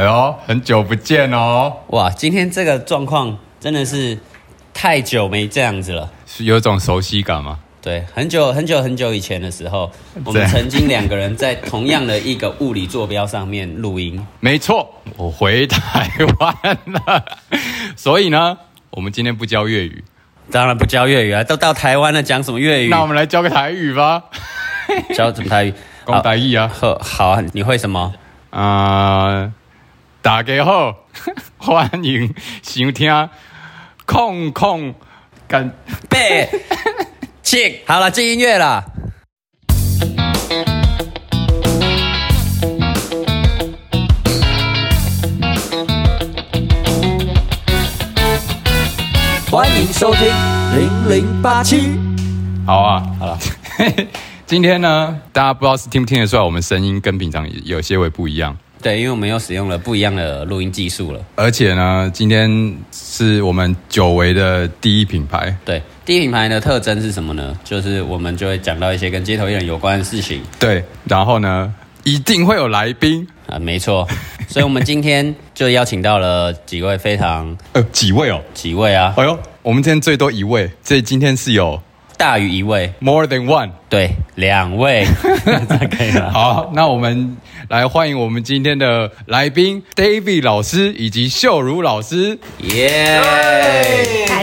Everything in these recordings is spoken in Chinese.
哎呦，很久不见哦，哇，今天这个状况真的是太久没这样子了。是有种熟悉感吗？对，很久很久很久以前的时候，我们曾经两个人在同样的一个物理坐标上面录音。没错，我回台湾了，所以呢，我们今天不教粤语，当然不教粤语啊，都到台湾了，讲什么粤语？那我们来教个台语吧，教什么台语？讲台语啊，好，好啊，你会什么？啊、大家好，欢迎收听空空干。背，进，好了，进音乐了。欢迎收听零零八七。好啊，好了，今天呢，大家不知道是听不听得出来，我们声音跟平常有些微不一样。对，因为我们又使用了不一样的录音技术了。而且呢，今天是我们久违的第一品牌，对，第一品牌的特征是什么呢？就是我们就会讲到一些跟街头艺人有关的事情对，然后呢，一定会有来宾，啊，没错。所以我们今天就邀请到了几位非常呃，几位哦？几位啊，哎呦，我们今天最多一位，所以今天是有大于一位，more than one。对，两位，这可以了。好，那我们来欢迎我们今天的来宾 David 老师以及秀如老师。耶！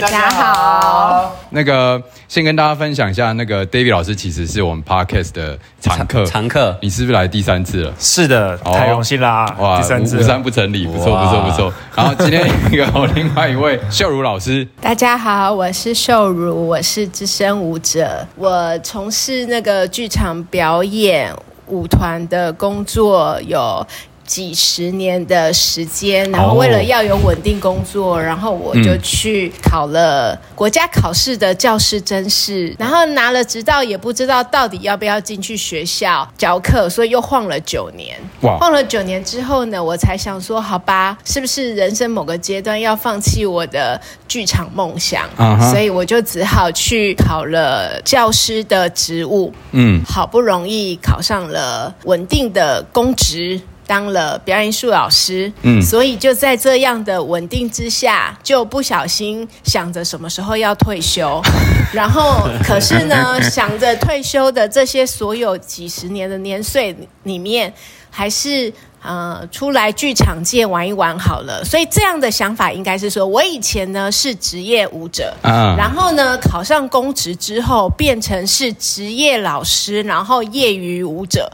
大家好，那个先跟大家分享一下，那个 David 老师其实是我们 Podcast 的常客，常客，你是不是来第三次了？是的，哦太荣幸啦！哇，第三次五三不成礼，不错不错不错。然后今天有另外一位秀如老师，大家好，我是秀如，我是资深舞者，我从事那个剧场表演舞团的工作有。几十年的时间，然后为了要有稳定工作，然后我就去考了国家考试的教师甄试，然后拿了执照，也不知道到底要不要进去学校教课，所以又晃了九年。哇。晃了九年之后呢，我才想说，好吧，是不是人生某个阶段要放弃我的剧场梦想？所以我就只好去考了教师的职务，嗯，好不容易考上了稳定的公职。当了表演艺术老师，嗯。嗯，所以就在这样的稳定之下，就不小心想着什么时候要退休，然后可是呢，想着退休的这些所有几十年的年岁里面，还是呃出来剧场界玩一玩好了。所以这样的想法应该是说，我以前呢是职业舞者，啊。然后呢考上公职之后变成是职业老师，然后业余舞者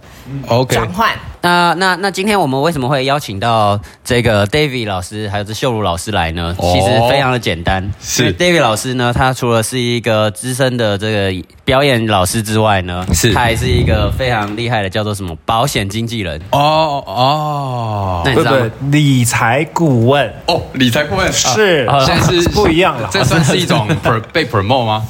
，OK，转换。那那那今天我们为什么会邀请到这个 David 老师还有这秀如老师来呢？哦其实非常的简单，是 David 老师呢，他除了是一个资深的这个表演老师之外呢，是他还是一个非常厉害的叫做什么保险经纪人。哦哦那你知道吗对不对？理财顾问哦，理财顾问是啊现在是不一样了。这算是一种 被 promote 吗？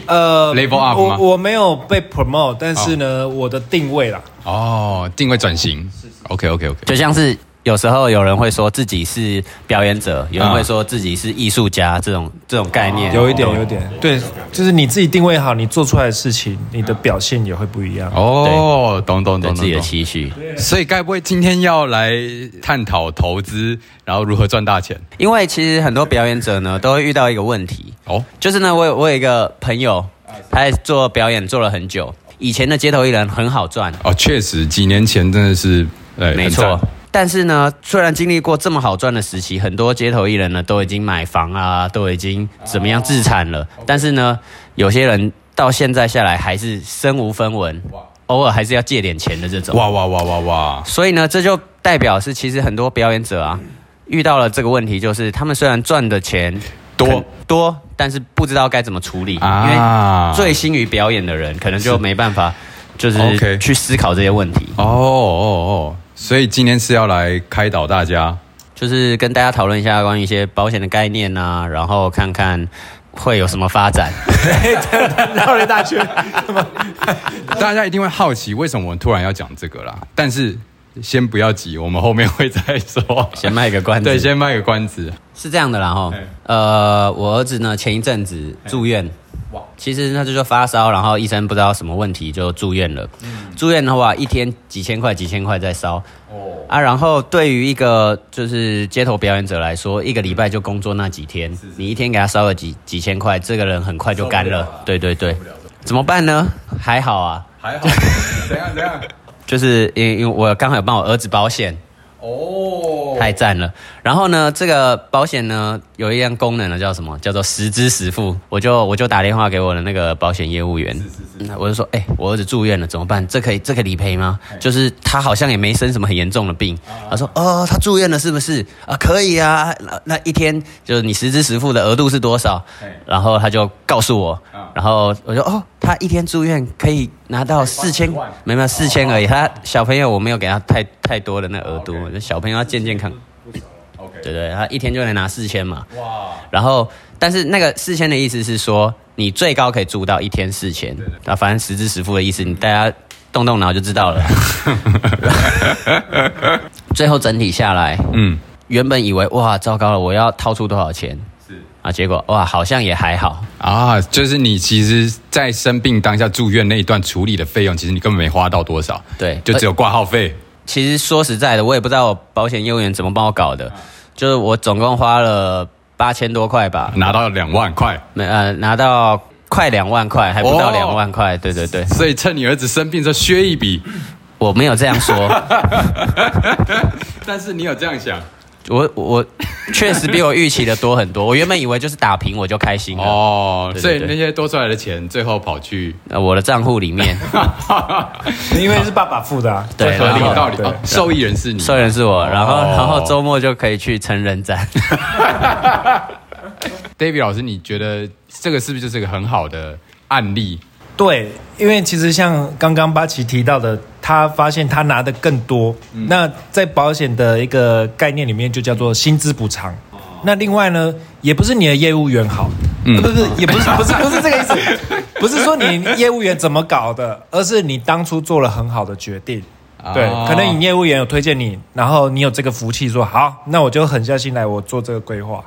呃 level up 吗？我我没有被 promote，但是呢，我的定位啦，哦，定位转型，OK OK OK，就像是有时候有人会说自己是表演者，有人啊会说自己是艺术家，这种这种概念有一点，有一点，对，就是你自己定位好，你做出来的事情，你的表现也会不一样。哦，懂懂懂对自己的。期许。所以该不会今天要来探讨投资，然后如何赚大钱？因为其实很多表演者呢都会遇到一个问题，哦，就是呢，我有我有一个朋友，他在做表演做了很久，以前的街头艺人很好赚，哦，确实，几年前真的是，对，没错。但是呢，虽然经历过这么好赚的时期，很多街头艺人呢都已经买房啊，都已经怎么样自产了。但是呢，有些人到现在下来还是身无分文，偶尔还是要借点钱的这种。哇哇哇哇哇！所以呢，这就代表是其实很多表演者啊遇到了这个问题，就是他们虽然赚的钱多多，但是不知道该怎么处理，啊因为醉心于表演的人可能就没办法，就是去思考这些问题。哦哦哦，所以今天是要来开导大家。就是跟大家讨论一下关于一些保险的概念啊，然后看看会有什么发展。绕了一大圈，大家一定会好奇，为什么我们突然要讲这个啦？但是先不要急，我们后面会再说。先卖个关子，对，先卖个关子。是这样的啦哈，呃，我儿子呢前一阵子住院，其实那就是发烧，然后医生不知道什么问题就住院了。住院的话，一天几千块几千块在烧，哦，啊，然后对于一个就是街头表演者来说，一个礼拜就工作那几天，你一天给他烧了几几千块，这个人很快就干了。对对对。怎么办呢？还好啊，还好，怎样怎样？就是因为因为我刚好有帮我儿子保险，哦，太赞了。然后呢，这个保险呢有一样功能呢，叫什么？叫做实支实付。我就我就打电话给我的那个保险业务员，嗯我就说，哎、我儿子住院了，怎么办？这可以这可以理赔吗？就是他好像也没生什么很严重的病。他说，哦，他住院了是不是？啊，可以啊。那那一天就是你实支实付的额度是多少？然后他就告诉我啊，然后我就哦，他一天住院可以拿到四千万，没有没有四千而已。他小朋友我没有给他太太多的那额度，就小朋友要健健康。对对，他一天就能拿四千嘛。哇，然后，但是那个四千的意思是说，你最高可以住到一天四千。啊，反正实支实付的意思，你大家动动脑就知道了。最后整体下来，嗯，原本以为哇，糟糕了，我要掏出多少钱是啊？结果哇，好像也还好。啊，就是你其实，在生病当下住院那一段处理的费用，其实你根本没花到多少，对，就只有挂号费。其实说实在的，我也不知道保险业务员怎么帮我搞的，就是我总共花了八千多块吧，拿到两万块，没呃拿到快两万块，还不到哦两万块。对对对，所以趁你儿子生病的时候削一笔。我没有这样说，但是你有这样想我我确实比我预期的多很多。我原本以为就是打平我就开心了，哦，对对所以那些多出来的钱，最后跑去，呃我的账户里面 因为是爸爸付的啊，对合理然后对道理哦，受益人是你，受益人是我，然后哦然后周末就可以去成人展。David 老师，你觉得这个是不是就是一个很好的案例？对，因为其实像刚刚八奇提到的，他发现他拿的更多，那在保险的一个概念里面就叫做薪资补偿。那另外呢，也不是你的业务员好，嗯。不是不是，也不是不是不是这个意思，不是说你业务员怎么搞的，而是你当初做了很好的决定。对，哦可能你业务员有推荐你，然后你有这个福气说好，那我就狠下心来，我做这个规划。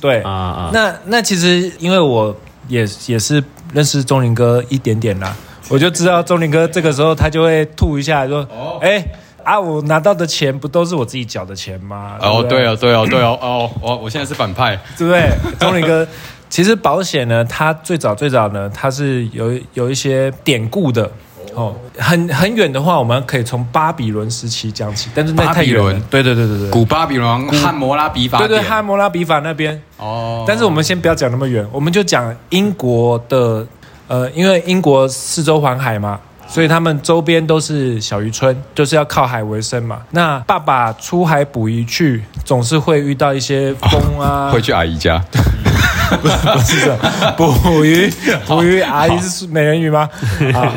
对，啊啊那那其实因为我也也是认识钟林哥一点点啦，我就知道钟林哥这个时候他就会吐一下说，哎、啊，我拿到的钱不都是我自己缴的钱吗？哦，不对哦，对哦，对哦，哦，我我现在是反派，对不对？钟林哥，其实保险呢，它最早最早呢，它是有有一些典故的。哦，很很远的话，我们可以从巴比伦时期讲起，但是那太远。对对对对对，古巴比伦汉摩拉比法对对典汉摩拉比法那边。哦，但是我们先不要讲那么远，我们就讲英国的，呃，因为英国四周环海嘛，所以他们周边都是小渔村，就是要靠海为生嘛。那爸爸出海捕鱼去，总是会遇到一些风啊，会去阿姨家，不是不是这捕鱼，捕鱼阿姨是美人鱼吗？啊，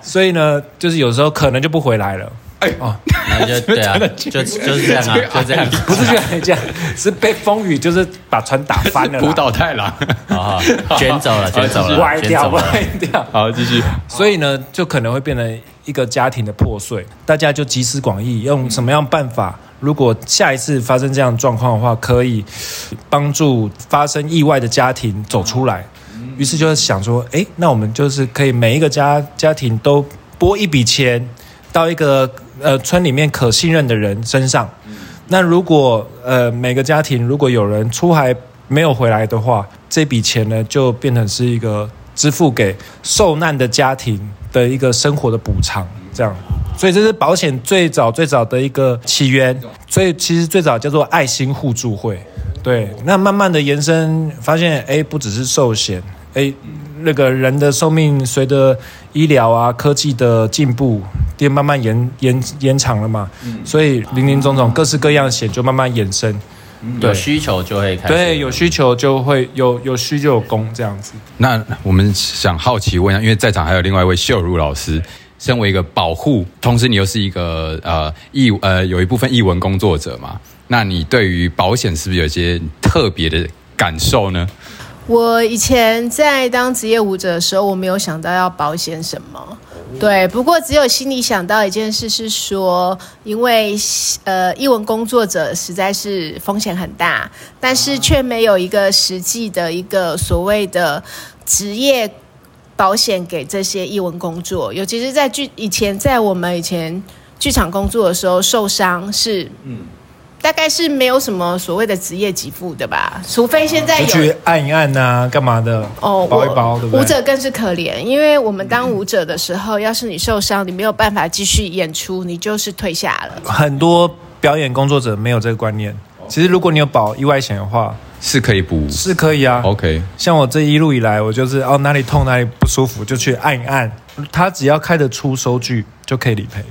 所以呢，就是有时候可能就不回来了。哎哦那就对啊，就就是这样啊，就这样。不是这样这样，是被风雨就是把船打翻了啦，浦岛太郎。好好卷走了，卷走了，歪掉。歪掉。好，继续。所以呢，就可能会变成一个家庭的破碎。大家就集思广益，用什么样办法？如果下一次发生这样状况的话，可以帮助发生意外的家庭走出来。于是就是想说，诶，那我们就是可以每一个家家庭都拨一笔钱到一个呃村里面可信任的人身上。那如果呃每个家庭如果有人出海没有回来的话，这笔钱呢就变成是一个支付给受难的家庭的一个生活的补偿，这样。所以这是保险最早最早的一个起源，所以其实最早叫做爱心互助会。对，那慢慢的延伸，发现哎，不只是寿险，哎，那个人的寿命随着医疗啊、科技的进步，也慢慢延延延长了嘛。所以林林总总各式各样的险就慢慢衍生。对有需求就会开始。对，有需求就会有有需就有供这样子。那我们想好奇问一下，因为在场还有另外一位秀如老师，身为一个保护，同时你又是一个呃译呃有一部分译文工作者嘛，那你对于保险是不是有些特别的感受呢？我以前在当职业舞者的时候，我没有想到要保险什么。对，不过只有心里想到一件事，是说，因为呃，译文工作者实在是风险很大，但是却没有一个实际的一个所谓的职业保险给这些译文工作，尤其是在剧以前，在我们以前剧场工作的时候受伤是，嗯，大概是没有什么所谓的职业给付的吧，除非现在有去按一按呐、干嘛的？哦，包一包，对不对？舞者更是可怜，因为我们当舞者的时候，要是你受伤，你没有办法继续演出，你就是退下了。很多表演工作者没有这个观念。其实如果你有保意外险的话，是可以补。是可以啊。OK，像我这一路以来，我就是哦哪里痛哪里不舒服就去按一按，他只要开得出收据就可以理赔。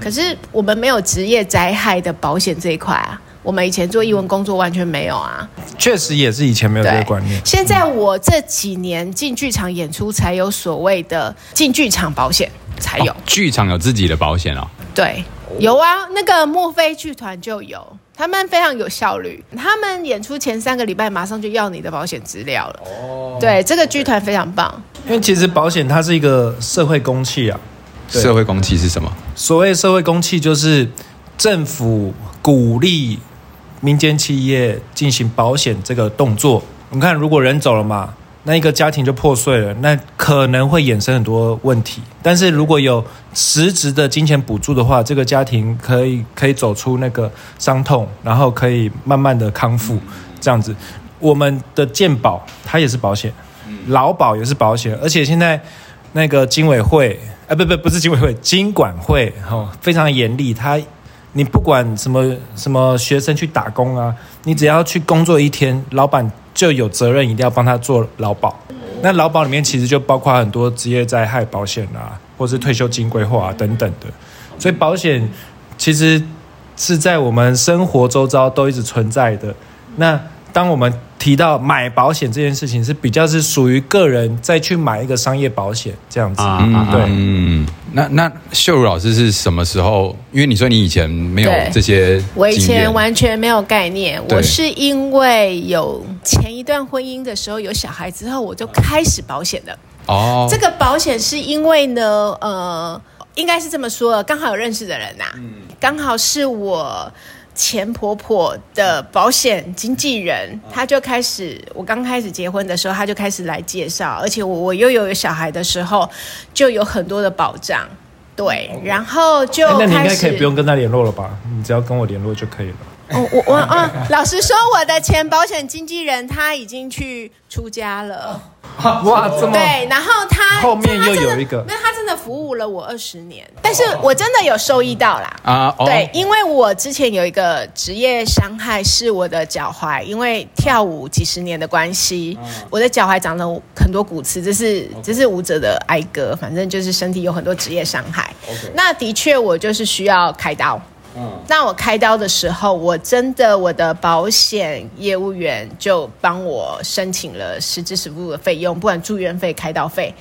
可是我们没有职业灾害的保险这一块啊，我们以前做艺文工作完全没有啊。确实也是以前没有这个对观念。现在我这几年进剧场演出才有所谓的进剧场保险才有。哦剧场有自己的保险哦。对，有啊，那个墨菲剧团就有，他们非常有效率，他们演出前三个礼拜马上就要你的保险资料了。哦，对，这个剧团非常棒。因为其实保险它是一个社会公器啊。社会公器是什么？所谓社会公器，就是政府鼓励民间企业进行保险这个动作。你看，如果人走了嘛，那一个家庭就破碎了，那可能会衍生很多问题。但是如果有实质的金钱补助的话，这个家庭可以可以走出那个伤痛，然后可以慢慢的康复，这样子。我们的健保它也是保险，劳保也是保险，而且现在那个经委会，啊不不不是经委会，经管会哦，非常严厉，他你不管什么什么学生去打工啊，你只要去工作一天，老板就有责任一定要帮他做劳保。那劳保里面其实就包括很多职业灾害保险啊，或是退休金规划啊等等的，所以保险其实是在我们生活周遭都一直存在的。那当我们提到买保险这件事情，是比较是属于个人再去买一个商业保险这样子。对嗯，那那秀茹老师是什么时候？因为你说你以前没有对。这些我以前完全没有概念，我是因为有前一段婚姻的时候有小孩之后，我就开始保险的。哦，这个保险是因为呢，呃，应该是这么说，刚好有认识的人呐、刚好是我前婆婆的保险经纪人，她就开始，我刚开始结婚的时候，她就开始来介绍，而且我我又有小孩的时候，就有很多的保障。对，然后就哎那你应该可以不用跟她联络了吧？你只要跟我联络就可以了。哦，我我啊，老实说，我的前保险经纪人他已经去出家了。哇，这么对，然后他后面又有一个那，他真的服务了我二十年，但是我真的有受益到啦。啊，哦对，因为我之前有一个职业伤害是我的脚踝，因为跳舞几十年的关系，我的脚踝长了很多骨刺，这是这是舞者的哀歌，反正就是身体有很多职业伤害。那的确，我就是需要开刀。那我开刀的时候，我真的我的保险业务员就帮我申请了实支实付的费用，不管住院费、开刀费。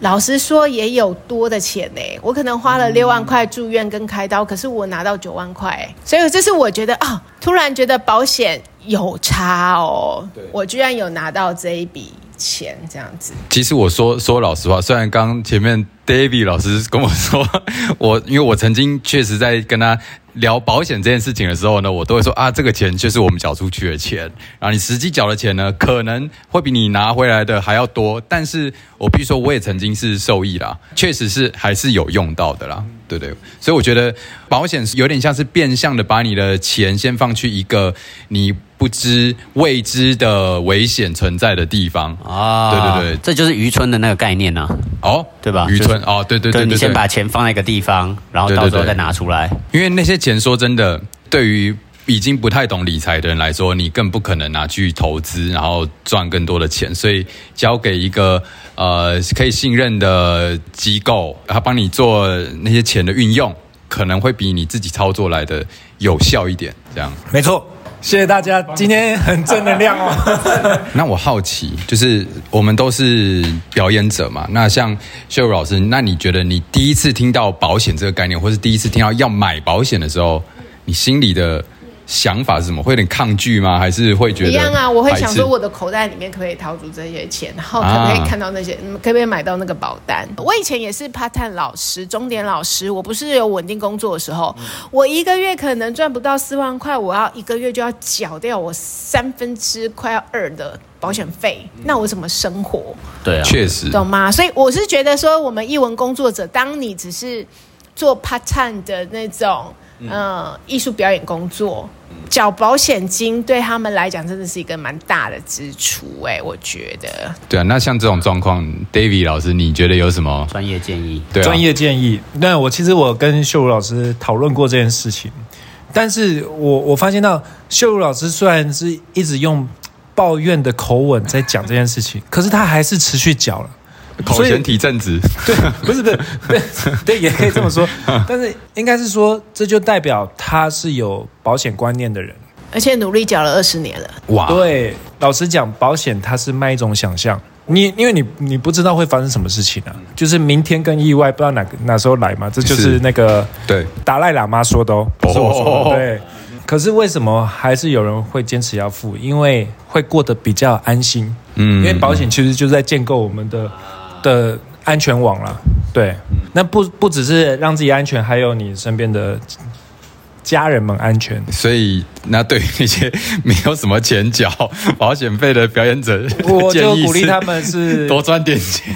老实说，也有多的钱呢、我可能花了六万块住院跟开刀，可是我拿到九万块、欸，所以这是我觉得啊、突然觉得保险有差哦，我居然有拿到这一笔钱，这样子。其实我说说老实话，虽然刚前面 David 老师跟我说，我因为我曾经确实在跟他聊保险这件事情的时候呢，我都会说啊，这个钱就是我们缴出去的钱，然后你实际缴的钱呢，可能会比你拿回来的还要多。但是我必须说，我也曾经是受益啦，确实是还是有用到的啦。对对，所以我觉得保险是有点像是变相的把你的钱先放去一个你不知未知的危险存在的地方。啊，对对对。这就是渔村的那个概念呢、哦，对吧？渔村就是哦，对对对对对，你先把钱放在一个地方，然后到时候再拿出来。因为那些钱说真的，对于已经不太懂理财的人来说，你更不可能拿去投资，然后赚更多的钱，所以交给一个呃可以信任的机构，他帮你做那些钱的运用，可能会比你自己操作来的有效一点。这样，没错，谢谢大家，今天很正能量哦。那我好奇，就是我们都是表演者嘛，那像秀如老师，那你觉得你第一次听到保险这个概念，或是第一次听到要买保险的时候，你心里的想法是什么？会有点抗拒吗？还是会觉得一样啊，我会想说我的口袋里面可不可以掏出这些钱，然后可不可以看到那些，嗯可不可以买到那个保单？我以前也是 part time 老师、钟点老师，我不是有稳定工作的时候，我一个月可能赚不到四万块，我要一个月就要缴掉我三分之快要二的保险费，那我怎么生活？对啊，确实懂吗？所以我是觉得说，我们译文工作者，当你只是做 part time 的那种呃艺术表演工作，缴保险金对他们来讲真的是一个蛮大的支出哎、我觉得。对啊，那像这种状况，David 老师，你觉得有什么？专业建议。对啊专业建议。那我其实我跟秀茹老师讨论过这件事情，但是我我发现到秀茹老师虽然是一直用抱怨的口吻在讲这件事情，可是他还是持续缴了。所以口嫌体正直，对，不是不是，对对，也可以这么说。但是应该是说，这就代表他是有保险观念的人。而且努力缴了二十年了，哇，对，老实讲，保险它是卖一种想象。你因为你你不知道会发生什么事情啊，就是明天跟意外不知道哪个哪时候来嘛，这就是是那个对，达赖喇嘛说的哦，不是我说的。哦对，可是为什么还是有人会坚持要付？因为会过得比较安心。嗯因为保险其实就是在建构我们的的安全网了。对，那不不只是让自己安全，还有你身边的家人们安全。所以那对于那些没有什么钱缴保险费的表演者，我就鼓励他们是多赚点钱。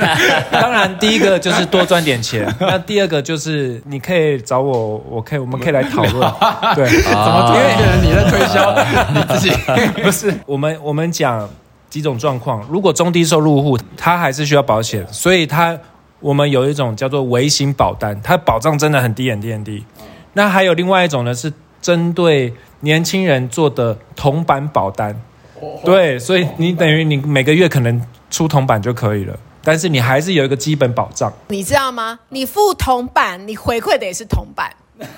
当然，第一个就是多赚点钱，那第二个就是你可以找我，我可以我们可以来讨论。对，怎么因为你在推销 你自己？不是我们我们讲几种状况，如果中低收入户他还是需要保险，所以他我们有一种叫做微型保单，它保障真的很低很低很低。那还有另外一种呢，是针对年轻人做的铜板保单，对，所以你等于你每个月可能出铜板就可以了，但是你还是有一个基本保障。你知道吗？你付铜板，你回馈的也是铜板，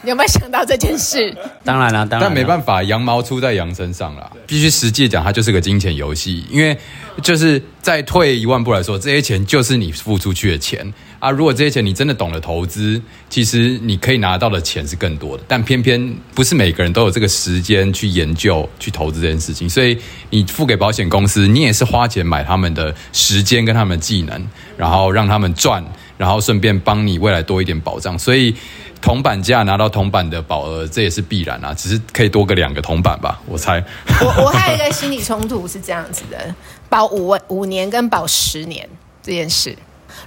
你 有没有想到这件事？当然了，当然啦但没办法，羊毛出在羊身上啦。必须实际讲，它就是个金钱游戏。因为就是再退一万步来说，这些钱就是你付出去的钱啊。如果这些钱你真的懂得投资，其实你可以拿到的钱是更多的。但偏偏不是每个人都有这个时间去研究、去投资这件事情，所以你付给保险公司，你也是花钱买他们的时间跟他们的技能，然后让他们赚，然后顺便帮你未来多一点保障。所以。铜板价拿到铜板的保额，这也是必然啊，只是可以多个两个铜板吧，我猜。我我还有一个心理冲突是这样子的：保五五年跟保十年这件事，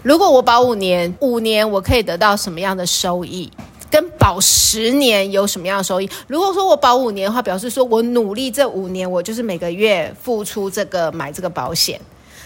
如果我保五年，五年我可以得到什么样的收益？跟保十年有什么样的收益？如果说我保五年的话，表示说我努力这五年，我就是每个月付出这个买这个保险。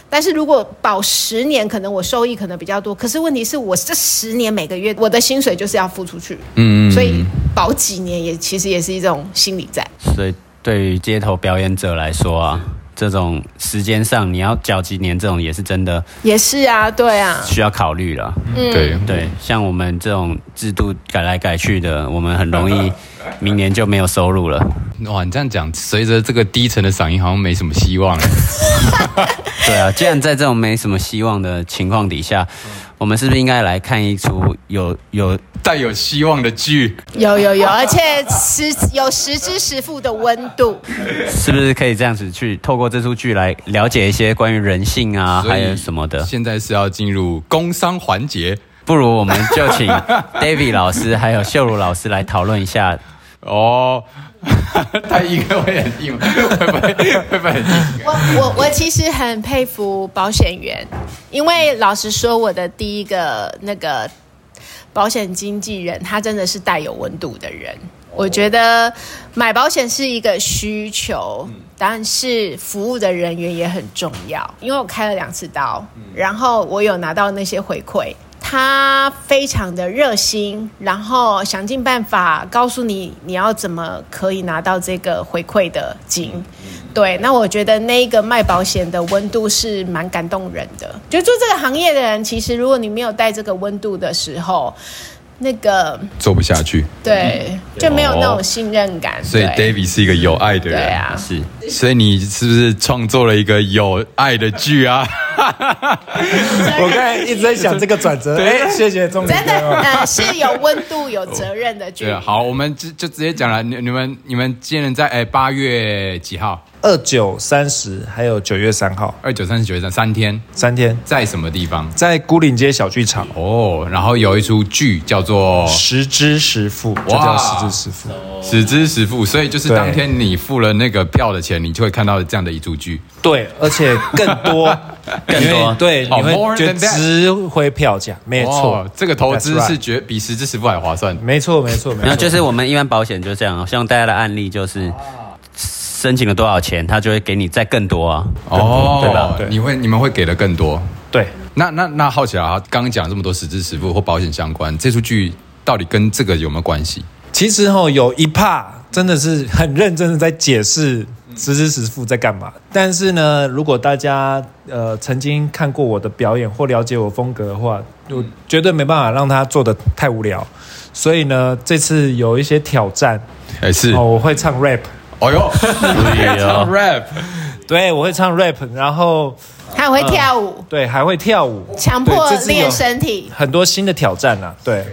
但是如果保十年，可能我收益可能比较多。可是问题是我这十年每个月我的薪水就是要付出去，嗯，所以保几年也其实也是一种心理战。所以对于街头表演者来说啊，这种时间上你要缴几年，这种也是真的也是啊，对啊，需要考虑了。嗯对对，像我们这种制度改来改去的，我们很容易明年就没有收入了。哇，你这样讲，随着这个低沉的嗓音，好像没什么希望了。对啊，既然在这种没什么希望的情况底下，我们是不是应该来看一出有有带有希望的剧，有有有，而且实有实支实付的温度。是不是可以这样子去透过这出剧来了解一些关于人性啊，还有什么的？现在是要进入工商环节不如我们就请 David 老师还有秀茹老师来讨论一下。哦。他一个会很硬吗，会不会会不会很硬？我我我其实很佩服保险员，因为老实说，我的第一个那个保险经纪人，他真的是带有温度的人。我觉得买保险是一个需求，但是服务的人员也很重要。因为我开了两次刀，然后我有拿到那些回馈，他非常的热心，然后想尽办法告诉你你要怎么可以拿到这个回馈的金。对，那我觉得那个卖保险的温度是蛮感动人的。就做这个行业的人，其实如果你没有带这个温度的时候，那个做不下去，对就没有那种信任感。所以 David 是一个有爱的人。对啊，是，所以你是不是创作了一个有爱的剧啊？我刚才一直在想这个转折，哎，谢谢钟明真的是有温度、有责任的剧好，我们就就直接讲了，你你们你们今年在哎八月几号？二二九三十还有九月三号。二九三十九月三三天，三天，在什么地方？在孤岭街小剧场。哦，然后有一出剧叫做《十之十付，就叫十之十付。十之十付》，所以就是对。当天你付了那个票的钱，你就会看到这样的一出剧。对，而且更多，更多。对，哦你会觉得值回票价，没错。哦，这个投资是绝比十之十付还划算。没错，没错，没然后错，就是我们一般保险就是这样，像大家的案例就是申请了多少钱，他就会给你再更多啊。哦，对吧对你会你们会给的更多。对。那那那好奇啊，刚刚讲这么多实支实付或保险相关，这出剧到底跟这个有没有关系？其实哦、有一 part 真的是很认真的在解释实支实付在干嘛。但是呢，如果大家呃曾经看过我的表演或了解我风格的话，就绝对没办法让他做的太无聊。所以呢，这次有一些挑战哎，是，哦，我会唱 rap，哦哟，哎 唱 rap，对我会唱 rap，然后还会跳舞，对还会跳舞，强迫练身体。很多新的挑战啊。对，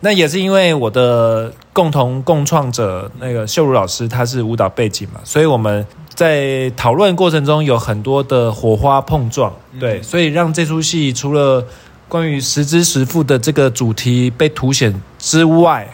那也是因为我的共同共创者那个秀茹老师，他是舞蹈背景嘛，所以我们在讨论过程中有很多的火花碰撞。对，所以让这出戏除了关于实知实付的这个主题被凸显之外，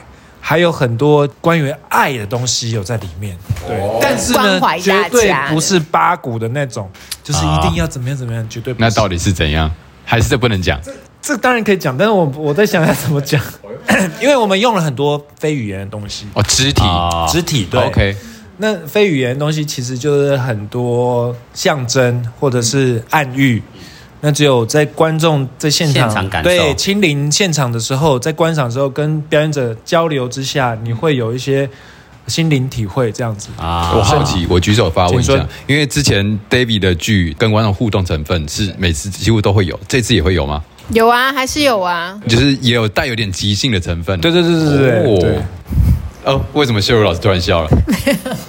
还有很多关于爱的东西有在里面。对，但是呢绝对不是八股的那种，就是一定要怎么样怎么样，绝对不是。那到底是怎样？还是这不能讲？这当然可以讲，但是我我在想要怎么讲，因为我们用了很多非语言的东西，哦，肢体啊肢体对。，OK，那非语言的东西其实就是很多象征或者是暗喻，那只有在观众在现场对亲临现场的时候，在观赏的时候跟表演者交流之下，你会有一些心灵体会这样子。啊我好奇，我举手发问一下，因为之前 David 的剧跟观众互动成分是每次几乎都会有，这次也会有吗？有啊，还是有啊。就是也有带有点即兴的成分。对对对对对对对哦，哦，为什么秀如老师突然笑了？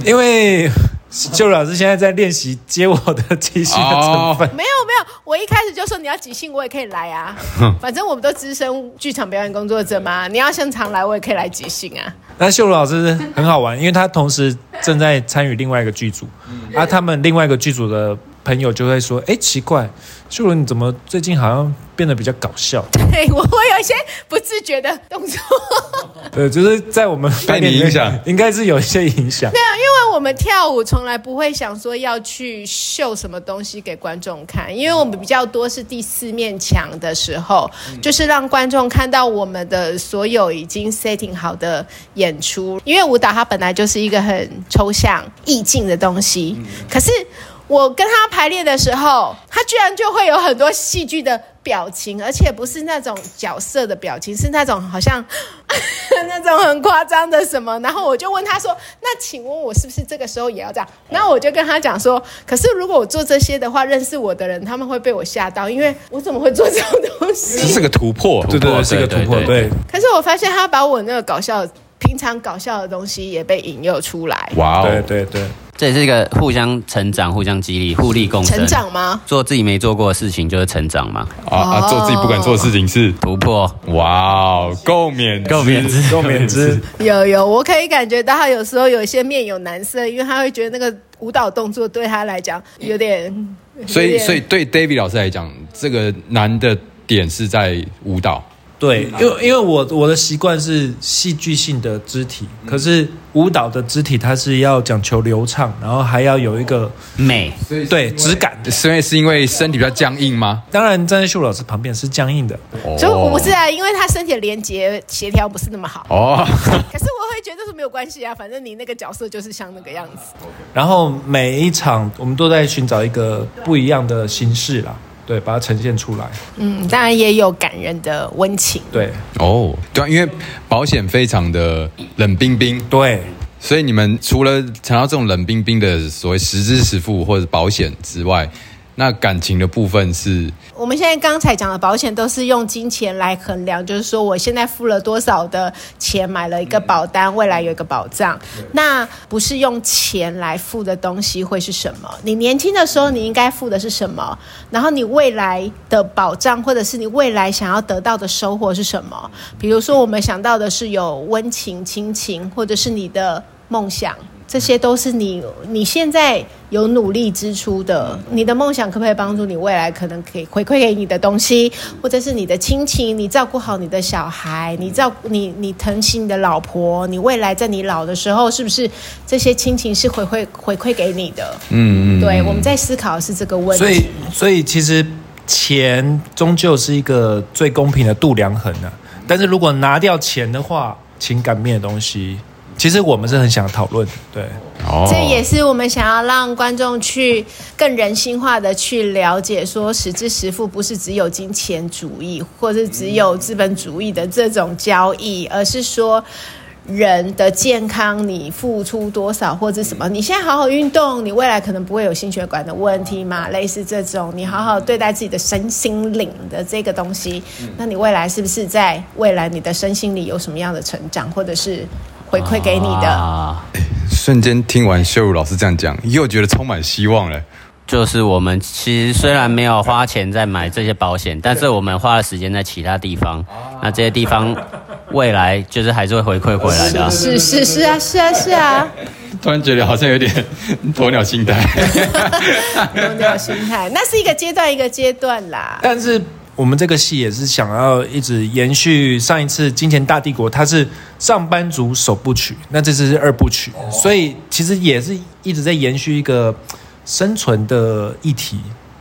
因为秀老师现在在练习接我的即兴的成分。没有没有，我一开始就说你要即兴，我也可以来啊。反正我们都资深剧场表演工作者嘛，你要现场来，我也可以来即兴啊。那秀茹老师很好玩，因为他同时正在参与另外一个剧组，啊，他们另外一个剧组的朋友就会说：“哎，奇怪，秀伦你怎么最近好像变得比较搞笑 对我会有一些不自觉的动作。”对，就是在我们被你影响应该是有一些影响。对啊，因为我们跳舞从来不会想说要去秀什么东西给观众看，因为我们比较多是第四面墙的时候，就是让观众看到我们的所有已经 setting 好的演出。因为舞蹈它本来就是一个很抽象、意境的东西，可是。我跟他排练的时候，他居然就会有很多戏剧的表情，而且不是那种角色的表情，是那种好像 那种很夸张的什么。然后我就问他说：“那请问我是不是这个时候也要这样？”然后我就跟他讲说：“可是如果我做这些的话，认识我的人他们会被我吓到，因为我怎么会做这种东西这西是个突破，对对对，是一个突破。对对，？”可是我发现他把我那个搞笑、平常搞笑的东西也被引诱出来，哇哦，对对对，这也是一个互相成长、互相激励、互利共生。成长吗？做自己没做过的事情就是成长嘛，啊啊，做自己不敢做的事情是，突破。哇哦，够免够免之共勉之。有有，我可以感觉到他有时候有一些面有难色，因为他会觉得那个舞蹈动作对他来讲有点，所以所以对 David 老师来讲，这个难的点是在舞蹈。对，因为因为我我的习惯是戏剧性的肢体，可是舞蹈的肢体它是要讲求流畅，然后还要有一个美，对质感。是因为是因为身体比较僵硬吗？当然站在秀老师旁边是僵硬的，就我不是啊，因为他身体的连接协调不是那么好。哦，可是我会觉得是没有关系啊，反正你那个角色就是像那个样子。然后每一场我们都在寻找一个不一样的形式啦，对，把它呈现出来。嗯，当然也有感人的温情。对哦，对啊，因为保险非常的冷冰冰，对，所以你们除了谈到这种冷冰冰的所谓实支实付或者保险之外，那感情的部分是我们现在刚才讲的保险都是用金钱来衡量，就是说我现在付了多少的钱买了一个保单，未来有一个保障。那不是用钱来付的东西会是什么？你年轻的时候你应该付的是什么？然后你未来的保障或者是你未来想要得到的收获是什么？比如说我们想到的是有温情、亲情，或者是你的梦想。这些都是你你现在有努力支出的。你的梦想可不可以帮助你未来可能可以回馈给你的东西，或者是你的亲情，你照顾好你的小孩，你照你你疼惜你的老婆，你未来在你老的时候，是不是这些亲情是回馈回馈给你的？嗯嗯，对，我们在思考是这个问题。所以，所以其实钱终究是一个最公平的度量衡啊。但是如果拿掉钱的话，情感面的东西，其实我们是很想讨论。对，哦这也是我们想要让观众去更人性化的去了解，说实质实付不是只有金钱主义，或是只有资本主义的这种交易，而是说。人的健康，你付出多少或者什么？你现在好好运动，你未来可能不会有心血管的问题嘛？类似这种，你好好对待自己的身心灵的这个东西，那你未来是不是在未来你的身心里有什么样的成长，或者是回馈给你的？啊瞬间听完秀如老师这样讲，又觉得充满希望了。就是我们其实虽然没有花钱在买这些保险，但是我们花了时间在其他地方。那这些地方未来就是还是会回馈回来的啊、是是是啊是啊是啊，突然觉得好像有点鸵鸟心态。鸵鸟心态，那是一个阶段一个阶段啦。但是我们这个戏也是想要一直延续上一次《金钱大帝国》，它是上班族首部曲，那这次是二部曲，所以其实也是一直在延续一个生存的议题。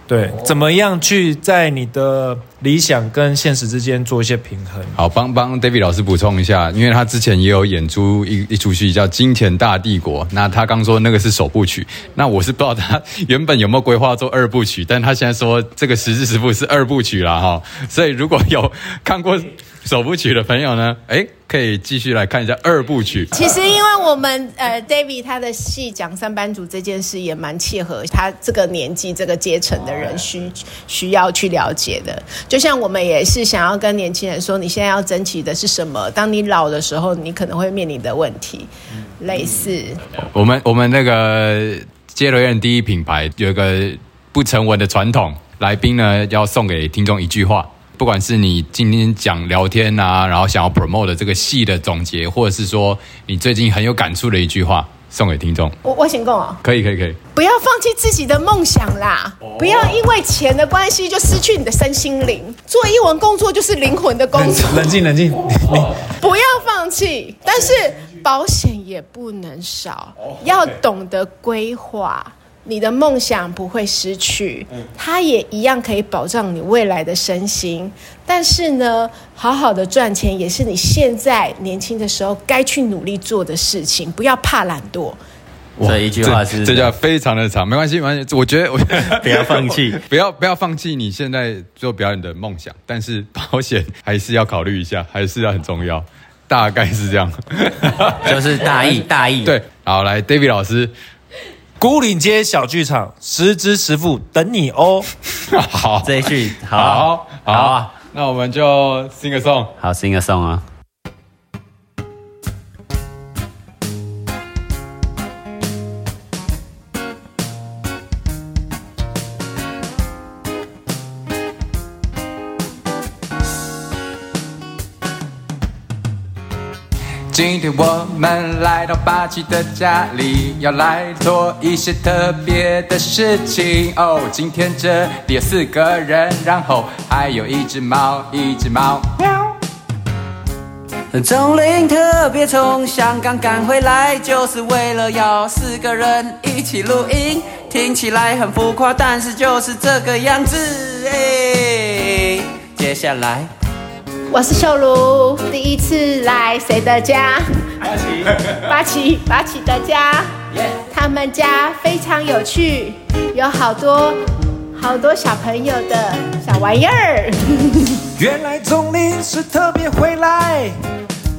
对，怎么样去在你的理想跟现实之间做一些平衡？好，帮帮 David 老师补充一下，因为他之前也有演出一一出戏叫《金钱大帝国》，那他刚说那个是首部曲，那我是不知道他原本有没有规划做二部曲，但他现在说这个实质实部是二部曲了哈，所以如果有看过首部曲的朋友呢，哎，可以继续来看一下二部曲。其实，因为我们呃，David 他的戏讲上班族这件事也蛮切合他这个年纪、这个阶层的人需需要去了解的。就像我们也是想要跟年轻人说，你现在要争取的是什么？当你老的时候，你可能会面临的问题，类似。我们我们那个接留言第一品牌有一个不成文的传统，来宾呢要送给听众一句话，不管是你今天讲聊天啊，然后想要 promote 的这个戏的总结，或者是说你最近很有感触的一句话，送给听众。我我先讲啊，可以可以可以，不要放弃自己的梦想啦！不要因为钱的关系就失去你的身心灵。做译文工作就是灵魂的工作。冷静冷静，你不要放弃，但是保险也不能少，要懂得规划。你的梦想不会失去，它也一样可以保障你未来的身心。但是呢，好好的赚钱也是你现在年轻的时候该去努力做的事情，不要怕懒惰。所以一句话是这这叫非常的长，没关系没关系，我觉得我 不要放弃 不要不要放弃你现在做表演的梦想，但是保险还是要考虑一下，还是要很重要，大概是这样。就是大意 大意。对，好，来 David 老师，孤岭街小剧场，十之十付等你哦。好，这一句好好，好啊，那我们就 sing a song。好 sing a song 啊。今天我们来到八七的家里，要来做一些特别的事情哦。今天这里有四个人，然后还有一只猫，一只猫。钟林特别从香港赶回来，就是为了要四个人一起录音。听起来很浮夸，但是就是这个样子。哎，接下来我是秀茹，第一次来谁的家？八旗，八旗，八旗的家。他们家非常有趣，有好多好多小朋友的小玩意儿。原来钟林是特别回来，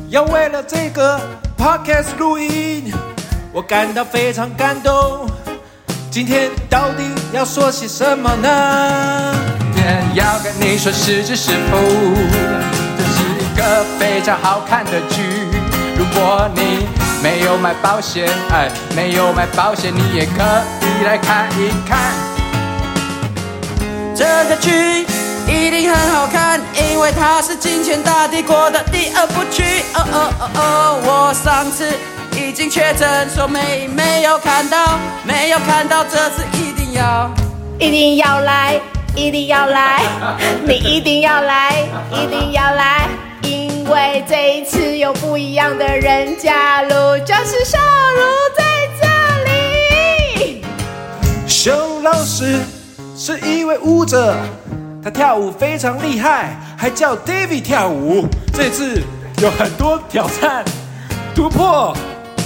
要为了这个 podcast 录音，我感到非常感动。今天到底要说些什么呢？要跟你说实支实付，这是一个非常好看的剧。如果你没有买保险，哎，没有买保险，你也可以来看一看。这个剧一定很好看，因为它是《金钱大帝国》的第二部剧。哦哦哦哦，我上次已经确诊，说没没有看到，没有看到，这次一定要。一定要来，一定要来，你一定要来，一定要来，为这一次有不一样的人加入，就是小卢在这里。熊老师是一位舞者，他跳舞非常厉害，还叫 davi 跳舞。这次有很多挑战突破，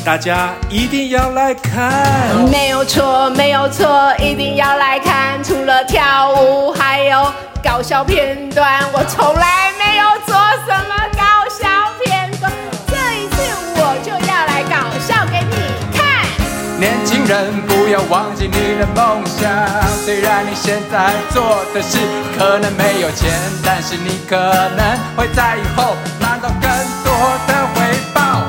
大家一定要来看。没有错，没有错，一定要来看。除了跳舞，还有搞笑片段。我从来没有做什么人不要忘记你的梦想，虽然你现在做的事可能没有钱，但是你可能会在以后拿到更多的回报。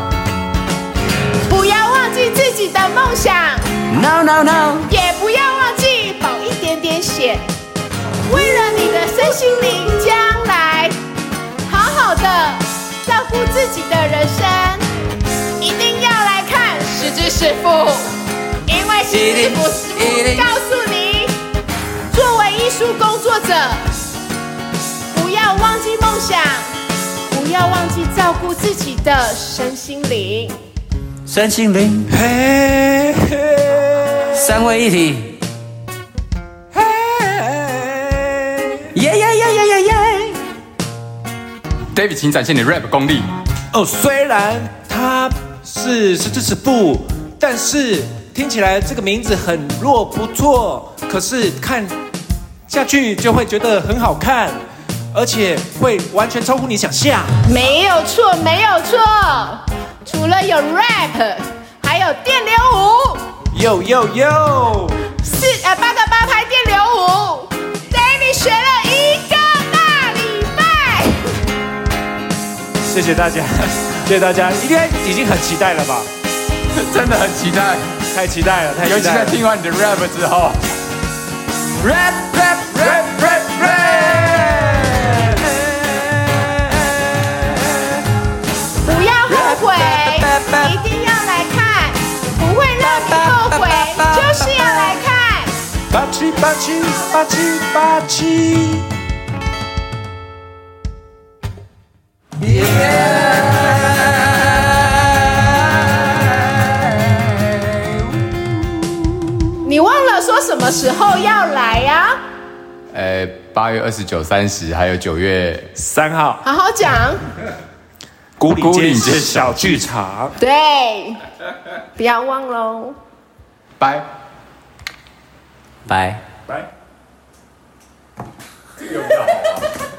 不要忘记自己的梦想，No no no，也不要忘记保一点点险，为了你的身心灵将来，好好的照顾自己的人生，一定要来看。实质师傅，因为实质师傅师傅告诉你，作为艺术工作者，不要忘记梦想，不要忘记照顾自己的身心灵。身心灵嘿嘿三位一体，嘿，耶耶耶耶耶耶！David，请展现你的 rap 功力。哦，虽然他是是支持部，但是听起来这个名字很弱不错，可是看下去就会觉得很好看，而且会完全超乎你想象。没有错，没有错。除了有 rap，还有电流舞，有有有！四呃八个八拍电流舞，David 学了一个大礼拜。谢谢大家，谢谢大家，应该已经很期待了吧？真的很期待，太期待了，太尤其在期待了！听完你的 rap 之后，rap rap rap rap rap。不要后悔，一定要来看，不会让你后悔，就是要来看。八七八七八七八七。么时候要来呀、呃，八月二十九、三十，还有九月，三号，好好讲。古里街古岭街小剧场。对，不要忘喽。拜。拜。拜。这个比较好玩